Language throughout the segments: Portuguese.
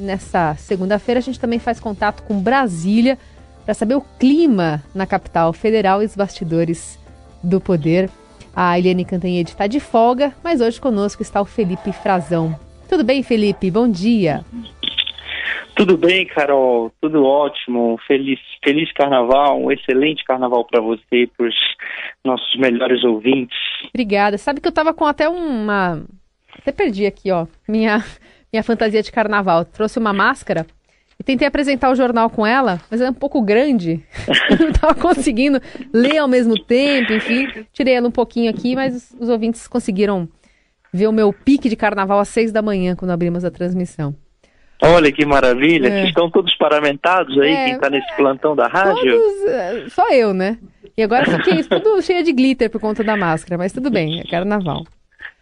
Nessa segunda-feira a gente também faz contato com Brasília para saber o clima na capital federal e os bastidores do poder. A Eliane Cantanhede está de folga, mas hoje conosco está o Felipe Frazão. Tudo bem, Felipe? Bom dia. Tudo bem, Carol. Tudo ótimo. Feliz, feliz carnaval, um excelente carnaval para você e para os nossos melhores ouvintes. Obrigada. Sabe que eu estava com até uma. Até perdi aqui, ó. Minha minha fantasia de carnaval. Trouxe uma máscara e tentei apresentar o jornal com ela, mas era um pouco grande. Não estava conseguindo ler ao mesmo tempo, enfim. Tirei ela um pouquinho aqui, mas os, os ouvintes conseguiram ver o meu pique de carnaval às seis da manhã, quando abrimos a transmissão. Olha que maravilha, é. estão todos paramentados aí, é, quem está nesse plantão da rádio? Todos, é, só eu, né? E agora fiquei tudo cheia de glitter por conta da máscara, mas tudo bem, é carnaval.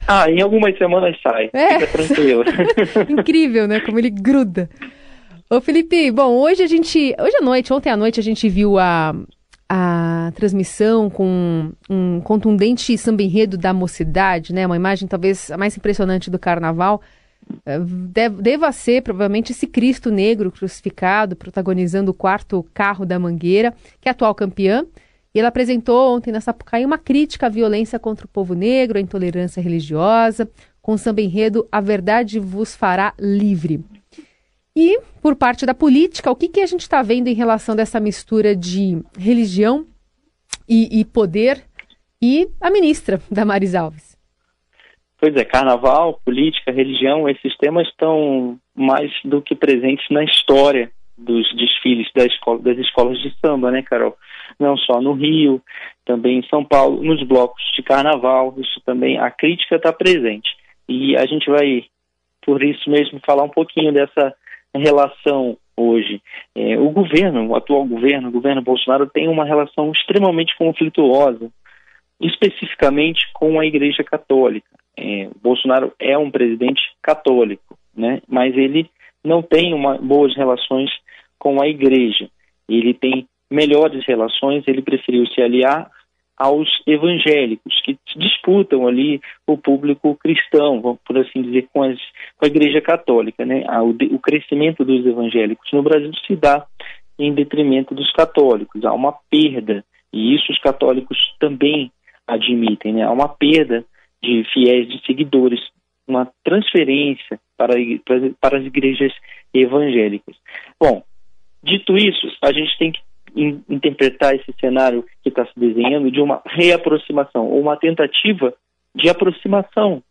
Ah, em algumas semanas sai. É. Fica tranquilo. Incrível, né? Como ele gruda. Ô, Felipe, bom, hoje a gente. Hoje à noite, ontem à noite, a gente viu a, a transmissão com um contundente samba enredo da mocidade, né? Uma imagem talvez a mais impressionante do carnaval. Eh, deva ser provavelmente esse Cristo negro crucificado, protagonizando o quarto carro da Mangueira, que é atual campeã. E ela apresentou ontem na Sapucaí uma crítica à violência contra o povo negro, à intolerância religiosa, com o samba enredo A Verdade Vos Fará Livre. E, por parte da política, o que, que a gente está vendo em relação dessa mistura de religião e, e poder e a ministra Damares Alves? Pois é, carnaval, política, religião, esses temas estão mais do que presentes na história dos desfiles da escola, das escolas de samba, né, Carol? Não só no Rio, também em São Paulo, nos blocos de carnaval, isso também, a crítica está presente. E a gente vai, por isso mesmo, falar um pouquinho dessa relação hoje. É, o governo, o atual governo, o governo Bolsonaro, tem uma relação extremamente conflituosa, especificamente com a Igreja Católica. É, Bolsonaro é um presidente católico, né? mas ele não tem uma, boas relações com a igreja. Ele tem melhores relações, ele preferiu se aliar aos evangélicos, que disputam ali o público cristão, por assim dizer, com, as, com a Igreja Católica. Né? O, o crescimento dos evangélicos no Brasil se dá em detrimento dos católicos. Há uma perda, e isso os católicos também admitem, né? há uma perda de fiéis, de seguidores, uma transferência para, para, para as igrejas evangélicas. Bom, dito isso, a gente tem que in, interpretar esse cenário que está se desenhando de uma reaproximação, ou uma tentativa de aproximação,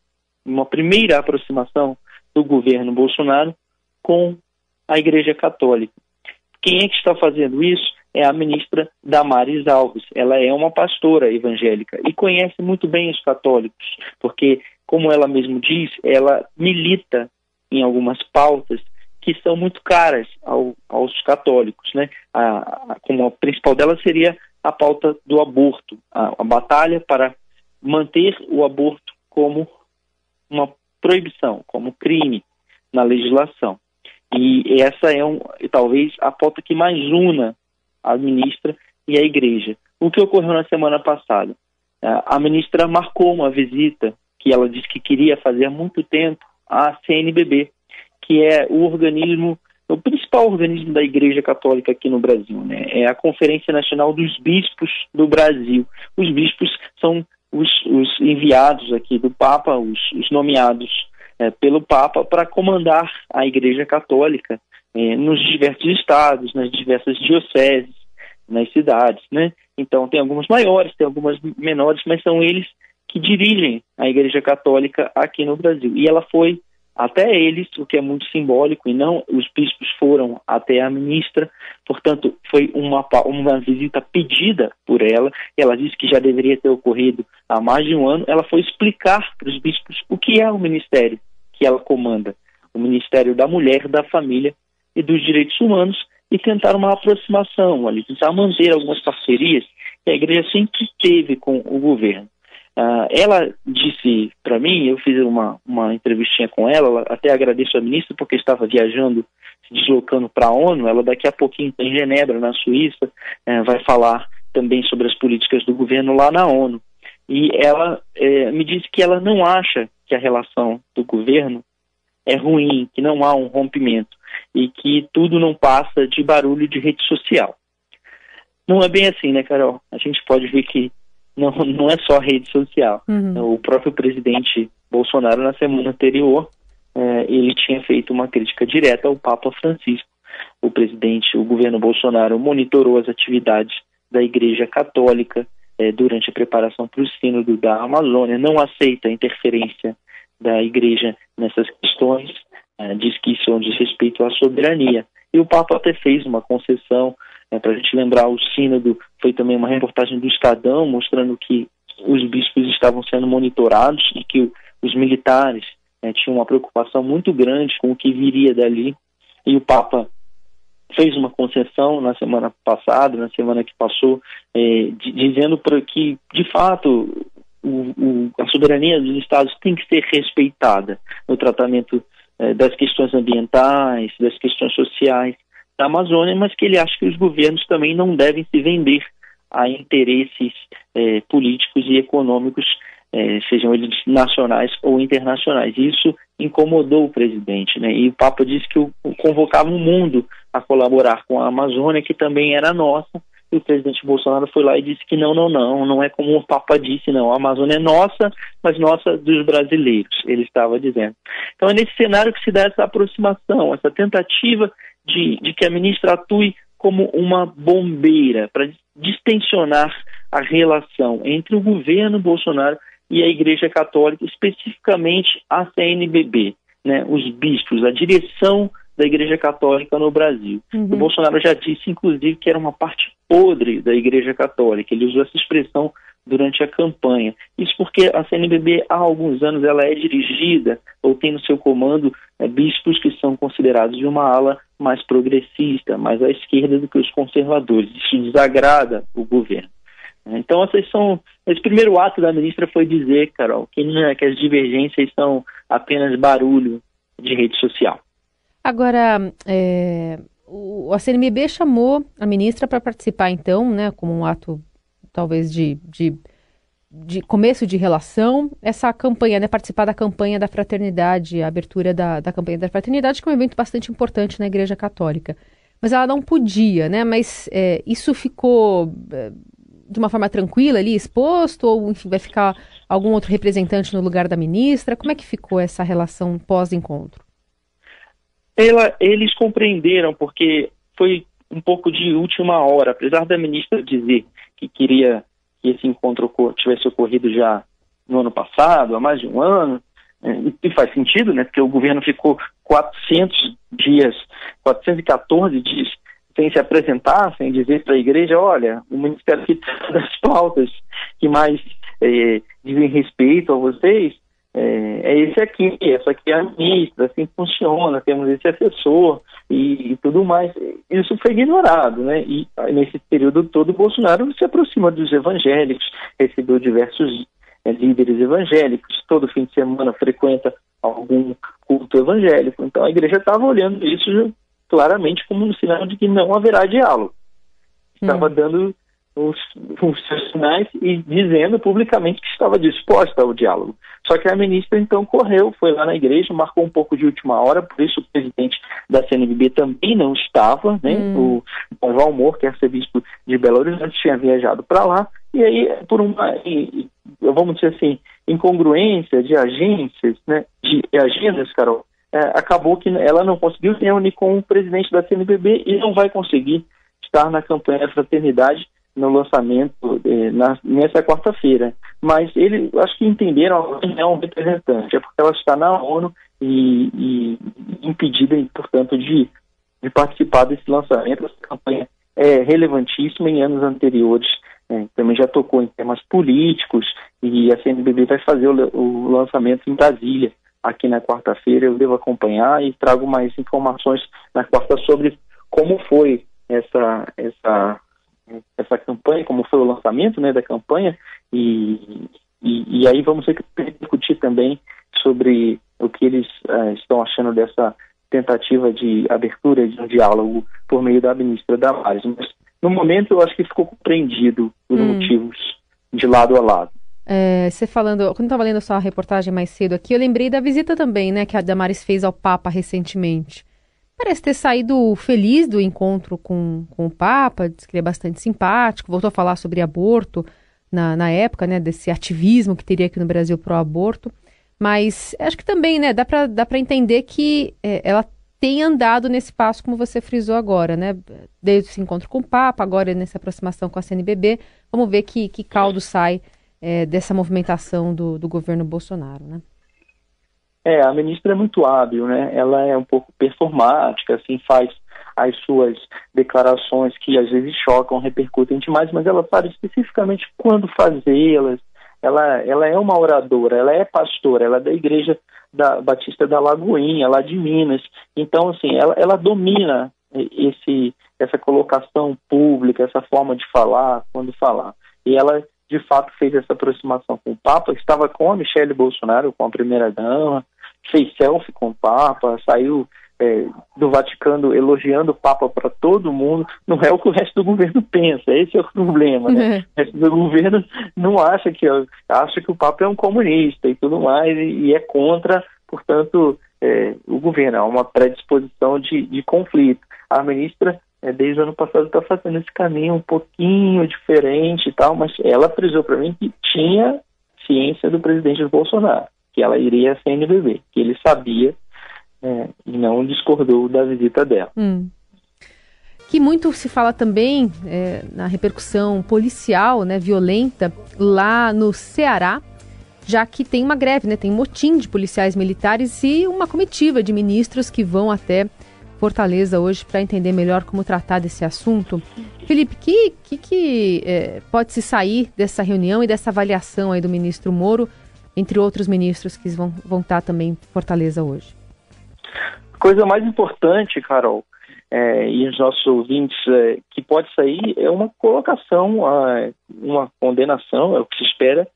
uma primeira aproximação do governo Bolsonaro com a Igreja Católica. Quem é que está fazendo isso? É a ministra Damares Alves. Ela é uma pastora evangélica e conhece muito bem os católicos, porque, como ela mesmo diz, ela milita em algumas pautas que são muito caras ao, aos católicos, né? A, a, como a principal delas seria a pauta do aborto, a, a batalha para manter o aborto como uma proibição, como crime na legislação. E essa é um, talvez a pauta que mais una a ministra e a igreja. O que ocorreu na semana passada? A ministra marcou uma visita que ela disse que queria fazer há muito tempo à CNBB, que é o organismo, o principal organismo da Igreja Católica aqui no Brasil, né? É a Conferência Nacional dos Bispos do Brasil. Os bispos são os, os enviados aqui do Papa, os, os nomeados é, pelo Papa para comandar a Igreja Católica é, nos diversos estados, nas diversas dioceses, nas cidades, né? Então tem algumas maiores, tem algumas menores, mas são eles que dirigem a Igreja Católica aqui no Brasil. E ela foi até eles, o que é muito simbólico, e não os bispos foram até a ministra, portanto, foi uma, uma visita pedida por ela, ela disse que já deveria ter ocorrido há mais de um ano, ela foi explicar para os bispos o que é o ministério que ela comanda, o Ministério da Mulher, da Família e dos Direitos Humanos, e tentar uma aproximação ali, tentar manter algumas parcerias que a igreja sempre teve com o governo. Uh, ela disse para mim, eu fiz uma, uma entrevistinha com ela, até agradeço a ministra porque estava viajando, se deslocando para a ONU, ela daqui a pouquinho está em Genebra, na Suíça, uh, vai falar também sobre as políticas do governo lá na ONU. E ela uh, me disse que ela não acha que a relação do governo é ruim, que não há um rompimento e que tudo não passa de barulho de rede social. Não é bem assim, né, Carol? A gente pode ver que não, não é só rede social. Uhum. O próprio presidente Bolsonaro, na semana anterior, é, ele tinha feito uma crítica direta ao Papa Francisco. O presidente, o governo Bolsonaro, monitorou as atividades da Igreja Católica é, durante a preparação para o Sínodo da Amazônia, não aceita a interferência da Igreja nessas questões, é, diz que isso é um desrespeito à soberania. E o Papa até fez uma concessão, é, para a gente lembrar, o Sínodo foi também uma reportagem do Estadão mostrando que os bispos estavam sendo monitorados e que os militares é, tinham uma preocupação muito grande com o que viria dali. E o Papa fez uma concessão na semana passada, na semana que passou, é, dizendo para que, de fato, o, o, a soberania dos estados tem que ser respeitada no tratamento é, das questões ambientais, das questões sociais da Amazônia, mas que ele acha que os governos também não devem se vender a interesses é, políticos e econômicos é, sejam eles nacionais ou internacionais. Isso incomodou o presidente, né? E o Papa disse que o, convocava o mundo a colaborar com a Amazônia, que também era nossa. E o presidente Bolsonaro foi lá e disse que não, não, não, não é como o Papa disse, não. A Amazônia é nossa, mas nossa dos brasileiros, ele estava dizendo. Então é nesse cenário que se dá essa aproximação, essa tentativa de, de que a ministra atue como uma bombeira para distensionar a relação entre o governo Bolsonaro e a Igreja Católica, especificamente a CNBB, né, os bispos, a direção da Igreja Católica no Brasil. Uhum. O Bolsonaro já disse, inclusive, que era uma parte podre da Igreja Católica. Ele usou essa expressão durante a campanha. Isso porque a CNBB há alguns anos ela é dirigida ou tem no seu comando é, bispos que são considerados de uma ala mais progressista, mais à esquerda do que os conservadores. Isso desagrada o governo. Então, essas são. Esse primeiro ato da ministra foi dizer, Carol, que, né, que as divergências são apenas barulho de rede social. Agora, é, o, a CNBB chamou a ministra para participar, então, né, como um ato talvez de, de, de, começo de relação, essa campanha, né, participar da campanha da fraternidade, a abertura da, da campanha da fraternidade, que é um evento bastante importante na Igreja Católica. Mas ela não podia, né? Mas é, isso ficou é, de uma forma tranquila ali, exposto, ou enfim, vai ficar algum outro representante no lugar da ministra? Como é que ficou essa relação pós-encontro? eles compreenderam, porque foi um pouco de última hora, apesar da ministra dizer que queria que esse encontro tivesse ocorrido já no ano passado, há mais de um ano, é, e faz sentido, né, porque o governo ficou 400 dias, 414 dias sem se apresentar, sem dizer para a igreja, olha, o Ministério que das pautas que mais é, dizem respeito a vocês é, é, esse aqui, essa aqui é a ministra, assim funciona, temos esse assessor e, e, tudo mais. Isso foi ignorado, né? E nesse período todo, o Bolsonaro se aproxima dos evangélicos, recebeu diversos é, líderes evangélicos, todo fim de semana frequenta algum culto evangélico. Então a igreja estava olhando isso claramente como um sinal de que não haverá diálogo. Estava hum. dando os, os seus sinais e dizendo publicamente que estava disposta ao diálogo. Só que a ministra então correu, foi lá na igreja, marcou um pouco de última hora, por isso o presidente da CNBB também não estava, né? Hum. O João Moura, que é arcebispo de Belo Horizonte, tinha viajado para lá, e aí, por uma, vamos dizer assim, incongruência de agências, né, de agendas, Carol, é, acabou que ela não conseguiu se reunir com o presidente da CNBB e não vai conseguir estar na campanha da fraternidade no lançamento é, na, nessa quarta-feira. Mas eles acho que entenderam que é um representante, é porque ela está na ONU e, e impedida, portanto, de, de participar desse lançamento. Essa campanha é relevantíssima em anos anteriores. É, também já tocou em temas políticos e a CNBB vai fazer o, o lançamento em Brasília aqui na quarta-feira. Eu devo acompanhar e trago mais informações na quarta sobre como foi essa, essa, essa campanha, como foi o lançamento né, da campanha, e, e, e aí vamos discutir também sobre o que eles uh, estão achando dessa tentativa de abertura de um diálogo por meio da ministra Damares. Mas, no momento, eu acho que ficou compreendido os hum. motivos de lado a lado. É, você falando, quando estava lendo a sua reportagem mais cedo aqui, eu lembrei da visita também, né, que a Damares fez ao Papa recentemente. Parece ter saído feliz do encontro com, com o Papa, disse que ele é bastante simpático, voltou a falar sobre aborto na, na época, né, desse ativismo que teria aqui no Brasil pro aborto. Mas acho que também, né, dá para dá entender que é, ela tem andado nesse passo, como você frisou agora, né? Desde esse encontro com o Papa, agora nessa aproximação com a CNBB. Vamos ver que, que caldo sai é, dessa movimentação do, do governo Bolsonaro, né? É, a ministra é muito hábil, né? Ela é um pouco performática, assim, faz as suas declarações que às vezes chocam, repercutem demais, mas ela sabe especificamente quando fazê-las. Ela, ela é uma oradora, ela é pastora, ela é da igreja da Batista da Lagoinha, lá de Minas. Então, assim, ela, ela domina esse, essa colocação pública, essa forma de falar, quando falar. E ela, de fato, fez essa aproximação com o Papa, estava com a Michelle Bolsonaro, com a primeira-dama, fez selfie com o Papa, saiu é, do Vaticano elogiando o Papa para todo mundo, não é o que o resto do governo pensa, esse é o problema, né? É. O resto do governo não acha que acha que o Papa é um comunista e tudo mais, e, e é contra, portanto, é, o governo, há uma predisposição de, de conflito. A ministra, é, desde o ano passado, está fazendo esse caminho um pouquinho diferente e tal, mas ela frisou para mim que tinha ciência do presidente Bolsonaro, que ela iria a CNBB, que ele sabia é, e não discordou da visita dela. Hum. Que muito se fala também é, na repercussão policial, né, violenta, lá no Ceará, já que tem uma greve, né, tem um motim de policiais militares e uma comitiva de ministros que vão até Fortaleza hoje para entender melhor como tratar desse assunto. Felipe, que que, que é, pode se sair dessa reunião e dessa avaliação aí do ministro Moro, entre outros ministros que vão, vão estar também em Fortaleza hoje? coisa mais importante, Carol, é, e os nossos ouvintes, é, que pode sair é uma colocação, uma condenação, é o que se espera,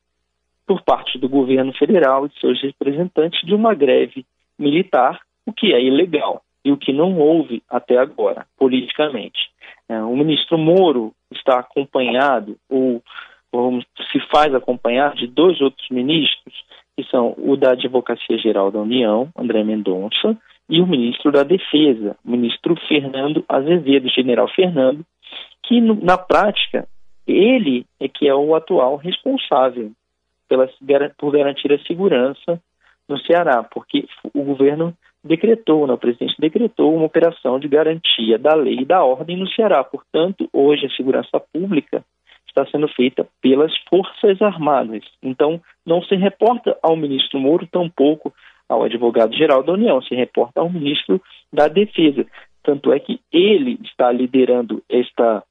por parte do governo federal e seus representantes de uma greve militar, o que é ilegal e o que não houve até agora, politicamente. É, o ministro Moro está acompanhado, ou, se faz acompanhar, de dois outros ministros, que são o da Advocacia Geral da União, André Mendonça, e o ministro da Defesa, o ministro Fernando Azevedo, general Fernando, que na prática ele é que é o atual responsável pela, por garantir a segurança no Ceará, porque o governo decretou, né, o presidente decretou uma operação de garantia da lei e da ordem no Ceará. Portanto, hoje a segurança pública está sendo feita pelas Forças Armadas. Então, não se reporta ao ministro Moro, tampouco ao advogado-geral da União, se reporta ao ministro da Defesa. Tanto é que ele está liderando esta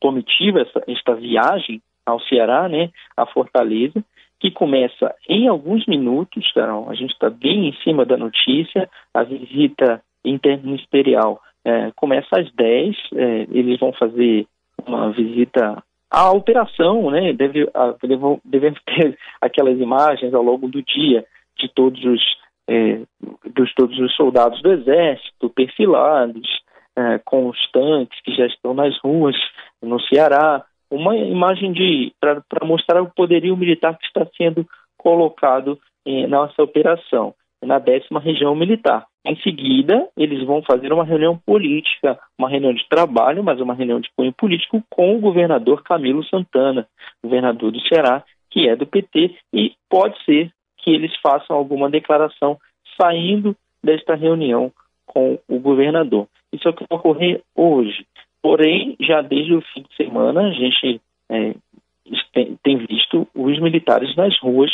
comitiva, essa, esta viagem ao Ceará, né, a Fortaleza, que começa em alguns minutos, Carol, a gente está bem em cima da notícia, a visita interministerial é, começa às 10, é, eles vão fazer uma visita à operação, né, deve, a, devemos ter aquelas imagens ao longo do dia de todos os, é, dos todos os soldados do exército perfilados, é, com os tanques que já estão nas ruas no Ceará, uma imagem de para mostrar o poderio militar que está sendo colocado em nossa operação na décima região militar. Em seguida, eles vão fazer uma reunião política, uma reunião de trabalho, mas uma reunião de cunho político com o governador Camilo Santana, governador do Ceará, que é do PT, e pode ser que eles façam alguma declaração saindo desta reunião com o governador. Isso é o que vai ocorrer hoje. Porém, já desde o fim de semana, a gente é, tem visto os militares nas ruas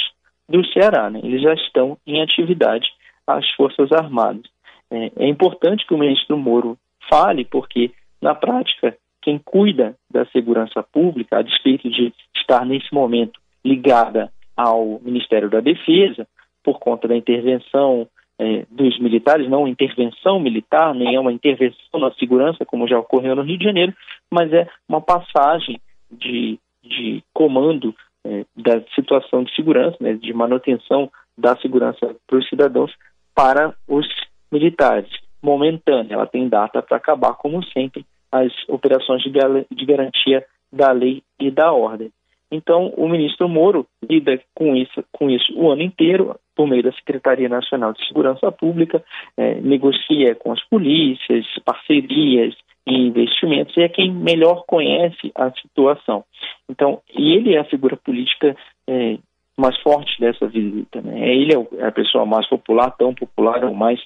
do Ceará. Né? Eles já estão em atividade, as Forças Armadas. É, é importante que o ministro Moro fale, porque, na prática, quem cuida da segurança pública, a despeito de estar nesse momento ligada ao Ministério da Defesa, por conta da intervenção é, dos militares, não intervenção militar, nem é uma intervenção na segurança, como já ocorreu no Rio de Janeiro, mas é uma passagem de, de comando é, da situação de segurança, né, de manutenção da segurança para os cidadãos para os militares. Momentânea, ela tem data para acabar, como sempre, as operações de, de garantia da lei e da ordem. Então, o ministro Moro lida com isso, com isso o ano inteiro, por meio da Secretaria Nacional de Segurança Pública, é, negocia com as polícias, parcerias e investimentos, e é quem melhor conhece a situação. Então, ele é a figura política é, mais forte dessa visita. Né? Ele é a pessoa mais popular, tão popular ou mais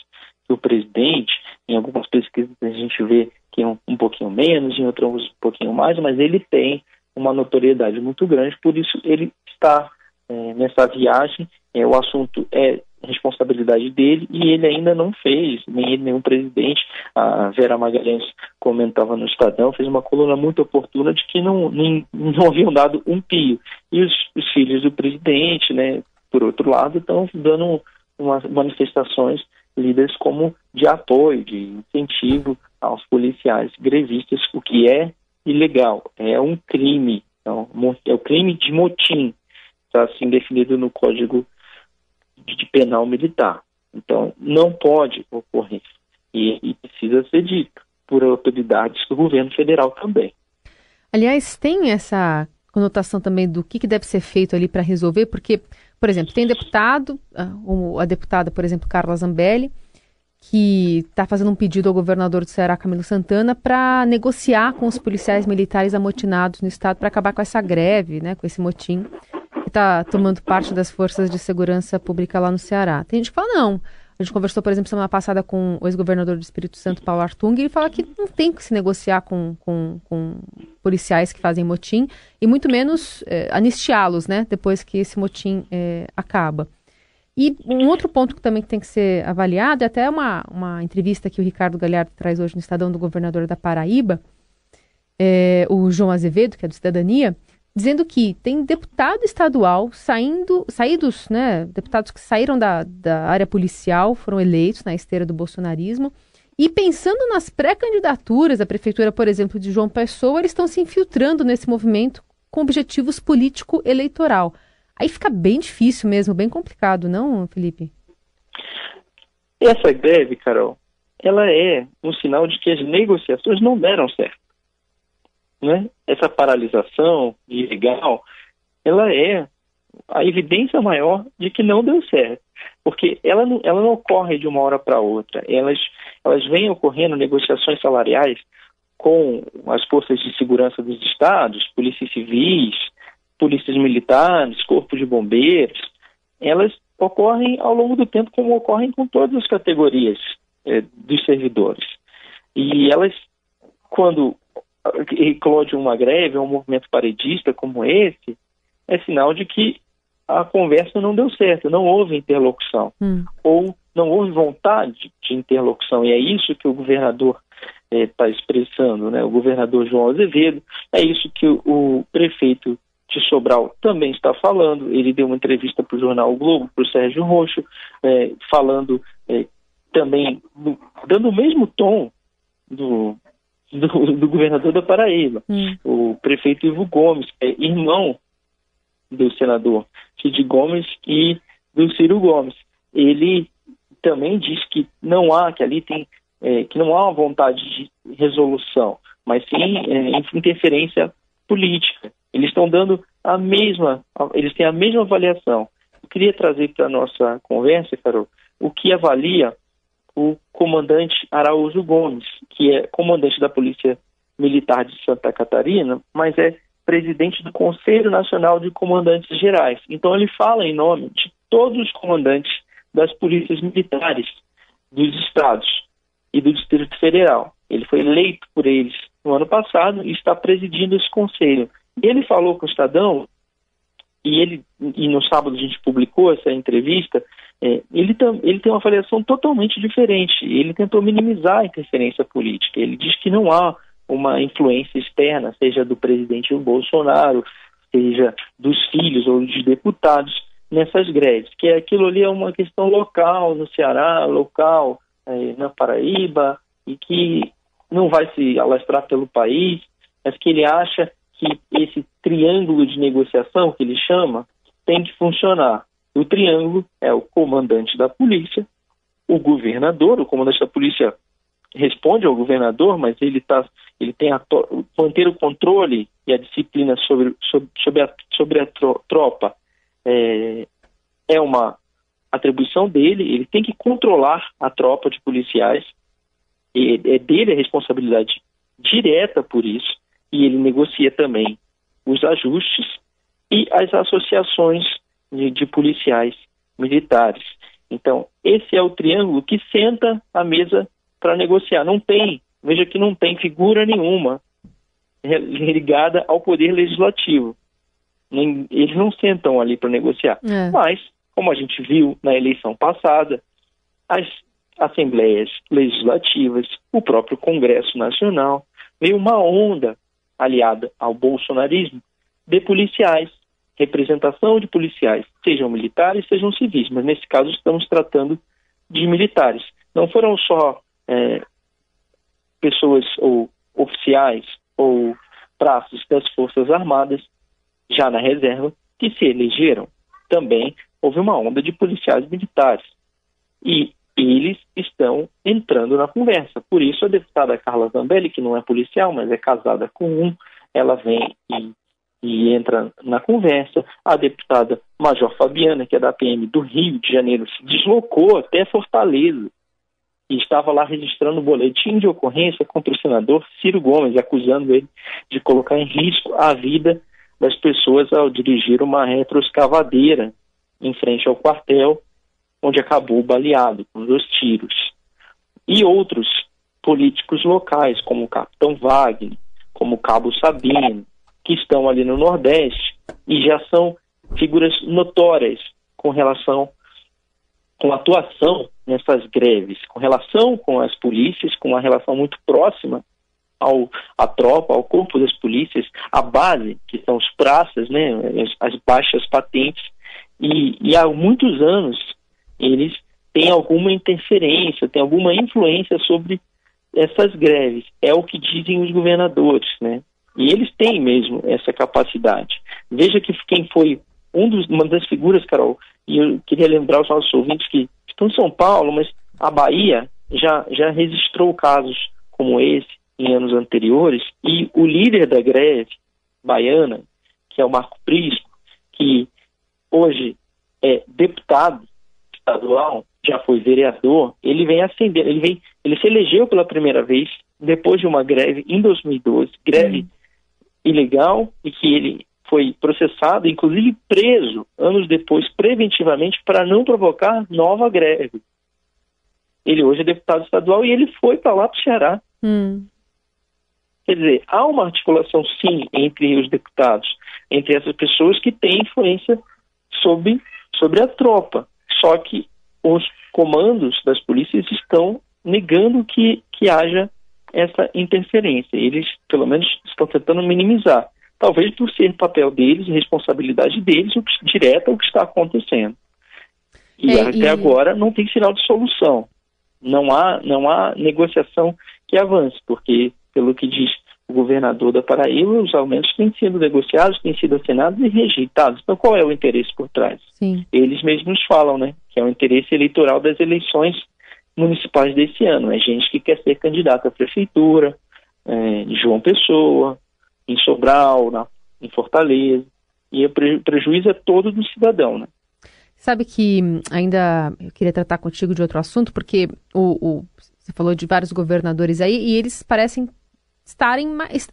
que o presidente. Em algumas pesquisas a gente vê que é um, um pouquinho menos, em outras um pouquinho mais, mas ele tem uma notoriedade muito grande, por isso ele está é, nessa viagem. É, o assunto é responsabilidade dele e ele ainda não fez, nem ele, o presidente. A Vera Magalhães comentava no Estadão, fez uma coluna muito oportuna de que não, nem, não haviam dado um pio. E os, os filhos do presidente, né, por outro lado, estão dando umas manifestações lidas como de apoio, de incentivo aos policiais grevistas, o que é ilegal, é um crime, então, é o crime de motim, está assim definido no Código de Penal Militar. Então, não pode ocorrer e, e precisa ser dito por autoridades do governo federal também. Aliás, tem essa conotação também do que, que deve ser feito ali para resolver, porque, por exemplo, tem deputado, a, a deputada, por exemplo, Carla Zambelli, que está fazendo um pedido ao governador do Ceará, Camilo Santana, para negociar com os policiais militares amotinados no estado para acabar com essa greve, né, com esse motim que está tomando parte das forças de segurança pública lá no Ceará. Tem gente que fala não. A gente conversou, por exemplo, semana passada com o ex-governador do Espírito Santo, Paulo Artung, e ele fala que não tem que se negociar com, com, com policiais que fazem motim, e muito menos é, anistiá-los, né, depois que esse motim é, acaba. E um outro ponto que também tem que ser avaliado, é até uma, uma entrevista que o Ricardo Galhardo traz hoje no Estadão do governador da Paraíba, é, o João Azevedo, que é do Cidadania, dizendo que tem deputado estadual saindo, saídos, né, deputados que saíram da, da área policial, foram eleitos na esteira do bolsonarismo, e pensando nas pré-candidaturas da prefeitura, por exemplo, de João Pessoa, eles estão se infiltrando nesse movimento com objetivos político-eleitoral. Aí fica bem difícil mesmo, bem complicado, não, Felipe? Essa greve, Carol, ela é um sinal de que as negociações não deram certo. Né? Essa paralisação ilegal, ela é a evidência maior de que não deu certo. Porque ela não, ela não ocorre de uma hora para outra. Elas, elas vêm ocorrendo negociações salariais com as forças de segurança dos estados, polícias civis, polícias militares, corpos de bombeiros, elas ocorrem ao longo do tempo como ocorrem com todas as categorias é, dos servidores. E elas, quando eclode uma greve, um movimento paredista como esse, é sinal de que a conversa não deu certo, não houve interlocução, hum. ou não houve vontade de interlocução. E é isso que o governador está é, expressando, né? o governador João Azevedo, é isso que o, o prefeito de Sobral também está falando. Ele deu uma entrevista para o jornal o Globo, para o Sérgio Roxo, é, falando é, também, do, dando o mesmo tom do, do, do governador da Paraíba, hum. o prefeito Ivo Gomes, é irmão do senador Cid Gomes e do Ciro Gomes. Ele também diz que não há, que ali tem, é, que não há uma vontade de resolução, mas sim é, interferência política. Eles estão dando a mesma, eles têm a mesma avaliação. Eu queria trazer para a nossa conversa, Carol, o que avalia o comandante Araújo Gomes, que é comandante da Polícia Militar de Santa Catarina, mas é presidente do Conselho Nacional de Comandantes Gerais. Então ele fala em nome de todos os comandantes das polícias militares dos estados e do Distrito Federal. Ele foi eleito por eles no ano passado e está presidindo esse conselho. Ele falou com o Estadão, e ele e no sábado a gente publicou essa entrevista, é, ele, tam, ele tem uma avaliação totalmente diferente. Ele tentou minimizar a interferência política. Ele diz que não há uma influência externa, seja do presidente Bolsonaro, seja dos filhos ou dos deputados, nessas greves. Que aquilo ali é uma questão local no Ceará, local é, na Paraíba, e que não vai se alastrar pelo país, mas que ele acha que esse triângulo de negociação, que ele chama, tem que funcionar. O triângulo é o comandante da polícia, o governador, o comandante da polícia responde ao governador, mas ele, tá, ele tem a manter o controle e a disciplina sobre, sobre, sobre, a, sobre a tropa é, é uma atribuição dele, ele tem que controlar a tropa de policiais, e é dele a responsabilidade direta por isso, e ele negocia também os ajustes e as associações de, de policiais militares. Então, esse é o triângulo que senta à mesa para negociar. Não tem, veja que não tem figura nenhuma ligada ao poder legislativo. Eles não sentam ali para negociar. É. Mas, como a gente viu na eleição passada, as assembleias legislativas, o próprio Congresso Nacional, veio uma onda aliada ao bolsonarismo de policiais, representação de policiais, sejam militares, sejam civis, mas nesse caso estamos tratando de militares. Não foram só é, pessoas ou oficiais ou praças das Forças Armadas, já na reserva, que se elegeram. Também houve uma onda de policiais militares. E eles estão entrando na conversa. Por isso, a deputada Carla Zambelli, que não é policial, mas é casada com um, ela vem e, e entra na conversa. A deputada Major Fabiana, que é da PM do Rio de Janeiro, se deslocou até Fortaleza e estava lá registrando o boletim de ocorrência contra o senador Ciro Gomes, acusando ele de colocar em risco a vida das pessoas ao dirigir uma retroescavadeira em frente ao quartel, onde acabou baleado com dois tiros. E outros políticos locais, como o capitão Wagner, como o cabo Sabino, que estão ali no Nordeste e já são figuras notórias com relação com atuação nessas greves, com relação com as polícias, com uma relação muito próxima ao à tropa, ao corpo das polícias, a base, que são os praças, né, as, as baixas patentes, e, e há muitos anos eles têm alguma interferência, têm alguma influência sobre essas greves. É o que dizem os governadores, né? E eles têm mesmo essa capacidade. Veja que quem foi um dos, uma das figuras, Carol, e eu queria lembrar os nossos ouvintes que estão em São Paulo, mas a Bahia já, já registrou casos como esse em anos anteriores, e o líder da greve baiana, que é o Marco Prisco, que hoje é deputado estadual, já foi vereador, ele vem ascender, ele vem, ele se elegeu pela primeira vez depois de uma greve em 2012, greve hum. ilegal e que ele foi processado, inclusive preso anos depois preventivamente para não provocar nova greve. Ele hoje é deputado estadual e ele foi para lá para o Ceará. Hum. Quer dizer, há uma articulação sim entre os deputados, entre essas pessoas que têm influência sobre, sobre a tropa. Só que os comandos das polícias estão negando que, que haja essa interferência. Eles, pelo menos, estão tentando minimizar. Talvez por ser papel deles responsabilidade deles, o que, direta o que está acontecendo. E é, até e... agora não tem sinal de solução. Não há, não há negociação que avance, porque, pelo que diz o governador da Paraíba, os aumentos têm sido negociados, têm sido assinados e rejeitados. Então, qual é o interesse por trás? Sim. Eles mesmos falam, né, que é o interesse eleitoral das eleições municipais desse ano. É gente que quer ser candidato à prefeitura, é, em João Pessoa, em Sobral, na, em Fortaleza. E o prejuízo é todo do cidadão, né? Sabe que ainda eu queria tratar contigo de outro assunto, porque o, o, você falou de vários governadores aí e eles parecem estarem mais,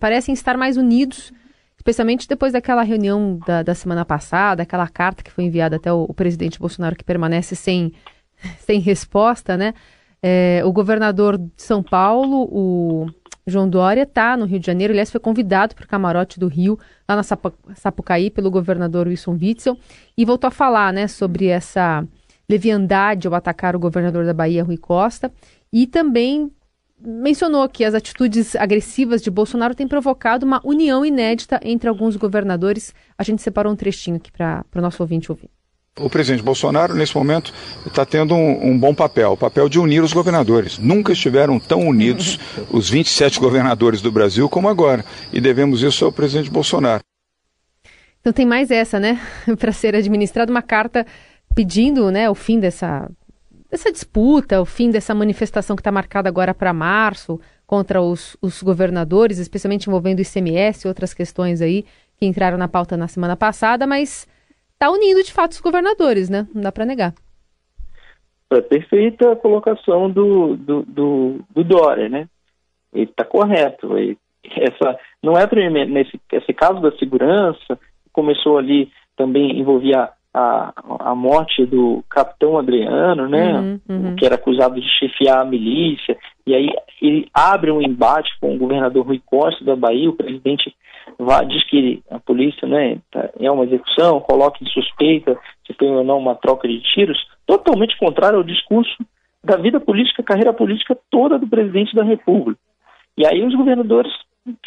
parecem estar mais unidos, especialmente depois daquela reunião da, da semana passada, aquela carta que foi enviada até o, o presidente Bolsonaro que permanece sem, sem resposta, né? É, o governador de São Paulo, o João Dória, está no Rio de Janeiro, aliás, foi convidado para o camarote do Rio, lá na Sapucaí, pelo governador Wilson Witzel, e voltou a falar né, sobre essa leviandade ao atacar o governador da Bahia, Rui Costa, e também mencionou que as atitudes agressivas de Bolsonaro têm provocado uma união inédita entre alguns governadores. A gente separou um trechinho aqui para o nosso ouvinte ouvir. O presidente Bolsonaro, nesse momento, está tendo um, um, bom papel, o papel de unir os governadores. Nunca estiveram tão unidos os 27 governadores do Brasil como agora. E devemos isso ao presidente Bolsonaro. Então tem mais essa, né? Para ser administrada uma carta pedindo né, o fim dessa dessa disputa, o fim dessa manifestação que está marcada agora para março contra os, os governadores, especialmente envolvendo o ICMS e outras questões aí que entraram na pauta na semana passada, mas está unindo de fato os governadores, né? Não dá para negar. É perfeita a colocação do, do, do, do Dória, né? Ele está correto. Ele, essa, não é nesse esse caso da segurança, começou ali também envolvia a, a morte do capitão Adriano, né, uhum, uhum. que era acusado de chefiar a milícia, e aí ele abre um embate com o governador Rui Costa da Bahia, o presidente vai, diz que a polícia né, tá, é uma execução, coloca em suspeita se foi ou não uma troca de tiros, totalmente contrário ao discurso da vida política, carreira política toda do presidente da República. E aí os governadores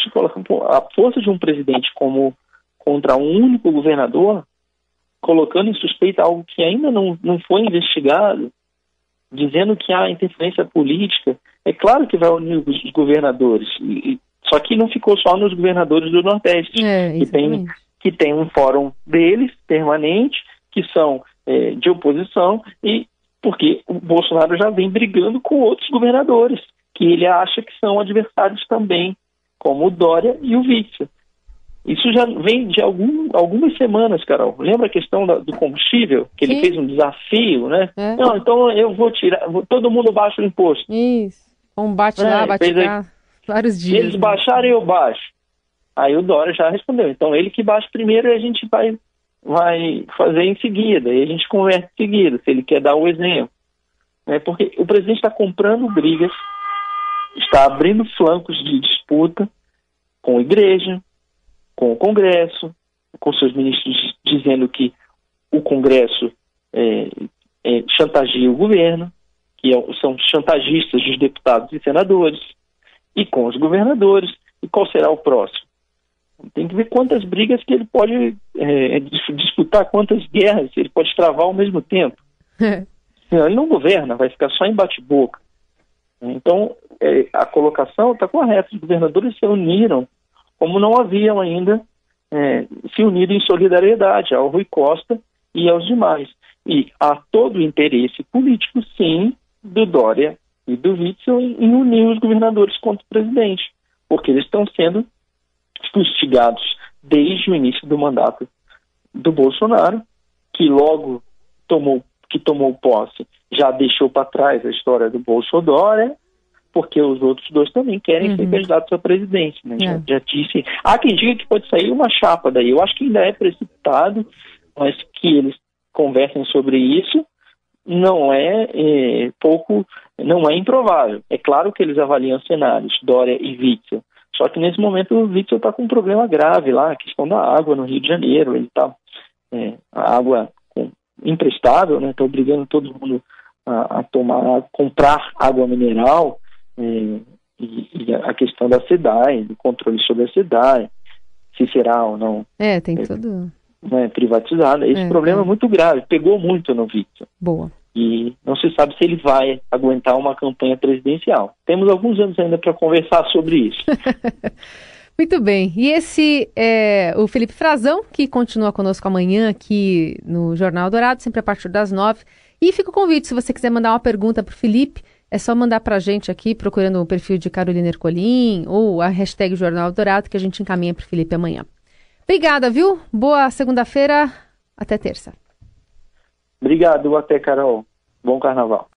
se colocam, a força de um presidente como contra um único governador colocando em suspeita algo que ainda não, não foi investigado, dizendo que há interferência política, é claro que vai unir os governadores. E, só que não ficou só nos governadores do Nordeste, é, que, tem, que tem um fórum deles, permanente, que são é, de oposição, e porque o Bolsonaro já vem brigando com outros governadores, que ele acha que são adversários também, como o Dória e o Witzel. Isso já vem de algum, algumas semanas, Carol. Lembra a questão da, do combustível? Que ele fez um desafio, né? É. Não, então eu vou tirar, vou, todo mundo baixa o imposto. Isso. Um bate é, lá, bate cá. Vários dias. Eles né? baixarem, eu baixo. Aí o Dória já respondeu. Então ele que baixa primeiro e a gente vai, vai fazer em seguida. E a gente conversa em seguida, se ele quer dar o exemplo. É porque o presidente está comprando brigas, está abrindo flancos de disputa com a igreja, com o Congresso, com seus ministros dizendo que o Congresso é, é, chantageia o governo, que é, são chantagistas dos deputados e senadores, e com os governadores, e qual será o próximo. Tem que ver quantas brigas que ele pode é, disputar, quantas guerras ele pode travar ao mesmo tempo. ele não governa, vai ficar só em bate-boca. Então, é, a colocação está correta. Os governadores se uniram como não haviam ainda é, se unido em solidariedade ao Rui Costa e aos demais. E há todo o interesse político, sim, do Dória e do Witzel em unir os governadores contra o presidente, porque eles estão sendo fustigados desde o início do mandato do Bolsonaro, que logo tomou que tomou posse já deixou para trás a história do Bolsonaro, porque os outros dois também querem uhum. ser candidatos à presidência. Né? É. Já, já, disse. Há quem diga que pode sair uma chapa daí. Eu acho que ainda é precipitado, mas que eles conversem sobre isso não é, é pouco, não é improvável. É claro que eles avaliam cenários, Dória e Witzel. Só que nesse momento o Witzel está com um problema grave lá, a questão da água no Rio de Janeiro. Ele está é, a água com, imprestável, né? Está obrigando todo mundo a, a tomar, a comprar água mineral e, e, a questão da SEDAI, do controle sobre a SEDAI, se será ou não. É, tem é, tudo. Né, privatizada. Esse é, problema é. é muito grave, pegou muito no Victor. Boa. E não se sabe se ele vai aguentar uma campanha presidencial. Temos alguns anos ainda para conversar sobre isso. Muito bem. E esse é o Felipe Frazão, que continua conosco amanhã aqui no Jornal Dourado, sempre a partir das nove. E fica o convite, se você quiser mandar uma pergunta para o Felipe, é só mandar para a gente aqui, procurando o perfil de Carolina Ercolim ou a hashtag Jornal Dourado, que a gente encaminha para o Felipe amanhã. Obrigada, viu? Boa segunda-feira. Até terça. Obrigado. Até, Carol. Bom carnaval.